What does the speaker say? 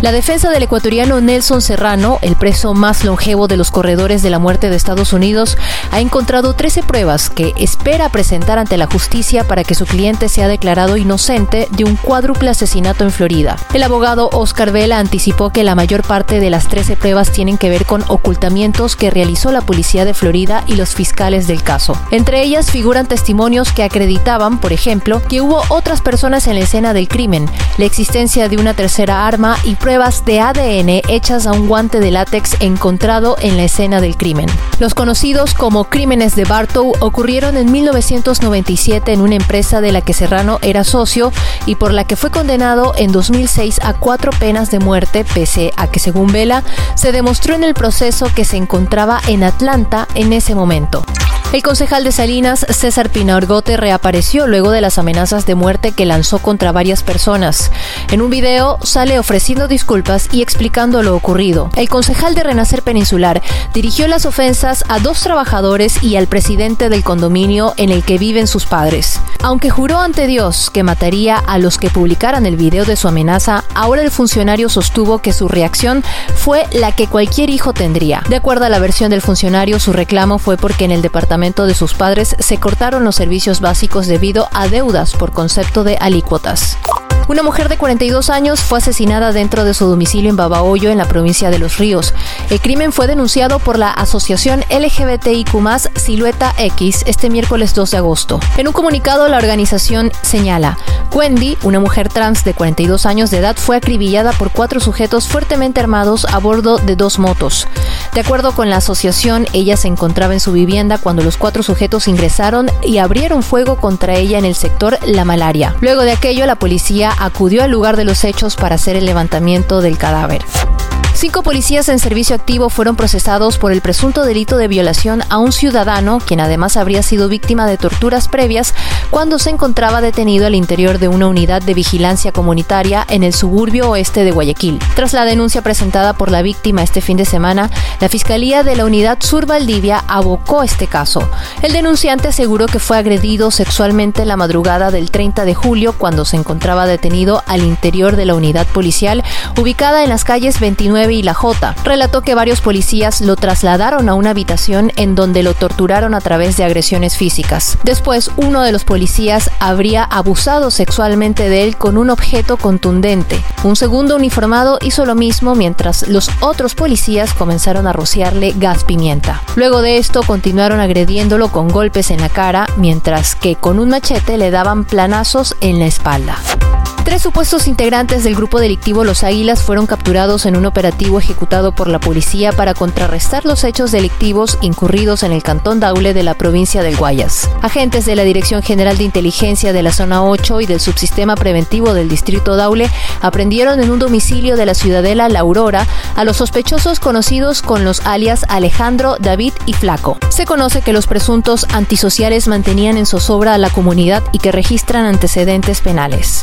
La defensa del ecuatoriano Nelson Serrano, el preso más longevo de los corredores de la muerte de Estados Unidos, ha encontrado 13 pruebas que espera presentar ante la justicia para que su cliente sea declarado inocente de un cuádruple asesinato en Florida. El abogado Oscar Vela anticipó que la mayor parte de las 13 pruebas tienen que ver con ocultamientos que realizó la policía de Florida y los fiscales del caso. Entre ellas figuran testimonios que acreditaban, por ejemplo, que hubo otras personas en la escena del crimen, la existencia de una tercera arma y pruebas de ADN hechas a un guante de látex encontrado en la escena del crimen. Los conocidos como crímenes de Bartow ocurrieron en 1997 en una empresa de la que Serrano era socio y por la que fue condenado en 2006 a cuatro penas de muerte, pese a que, según Vela, se demostró en el proceso que se encontraba en Atlanta en ese momento. El concejal de Salinas, César Pina Orgote, reapareció luego de las amenazas de muerte que lanzó contra varias personas. En un video sale ofreciendo disculpas y explicando lo ocurrido. El concejal de Renacer Peninsular dirigió las ofensas a dos trabajadores y al presidente del condominio en el que viven sus padres. Aunque juró ante Dios que mataría a los que publicaran el video de su amenaza, ahora el funcionario sostuvo que su reacción fue la que cualquier hijo tendría. De acuerdo a la versión del funcionario, su reclamo fue porque en el departamento de sus padres se cortaron los servicios básicos debido a deudas por concepto de alícuotas. Una mujer de 42 años fue asesinada dentro de su domicilio en Babahoyo, en la provincia de Los Ríos. El crimen fue denunciado por la asociación LGBTIQ Silueta X este miércoles 2 de agosto. En un comunicado, la organización señala, Wendy, una mujer trans de 42 años de edad, fue acribillada por cuatro sujetos fuertemente armados a bordo de dos motos. De acuerdo con la asociación, ella se encontraba en su vivienda cuando los cuatro sujetos ingresaron y abrieron fuego contra ella en el sector La Malaria. Luego de aquello, la policía acudió al lugar de los hechos para hacer el levantamiento del cadáver. Cinco policías en servicio activo fueron procesados por el presunto delito de violación a un ciudadano, quien además habría sido víctima de torturas previas cuando se encontraba detenido al interior de una unidad de vigilancia comunitaria en el suburbio oeste de Guayaquil. Tras la denuncia presentada por la víctima este fin de semana, la Fiscalía de la Unidad Sur Valdivia abocó este caso. El denunciante aseguró que fue agredido sexualmente la madrugada del 30 de julio cuando se encontraba detenido al interior de la unidad policial ubicada en las calles 29 y La J. Relató que varios policías lo trasladaron a una habitación en donde lo torturaron a través de agresiones físicas. Después, uno de los policías habría abusado sexualmente de él con un objeto contundente. Un segundo uniformado hizo lo mismo mientras los otros policías comenzaron a rociarle gas pimienta. Luego de esto continuaron agrediéndolo con golpes en la cara, mientras que con un machete le daban planazos en la espalda. Tres supuestos integrantes del grupo delictivo Los Águilas fueron capturados en un operativo ejecutado por la policía para contrarrestar los hechos delictivos incurridos en el cantón Daule de la provincia del Guayas. Agentes de la Dirección General de Inteligencia de la Zona 8 y del Subsistema Preventivo del Distrito Daule aprendieron en un domicilio de la ciudadela La Aurora a los sospechosos conocidos con los alias Alejandro, David y Flaco. Se conoce que los presuntos antisociales mantenían en zozobra a la comunidad y que registran antecedentes penales.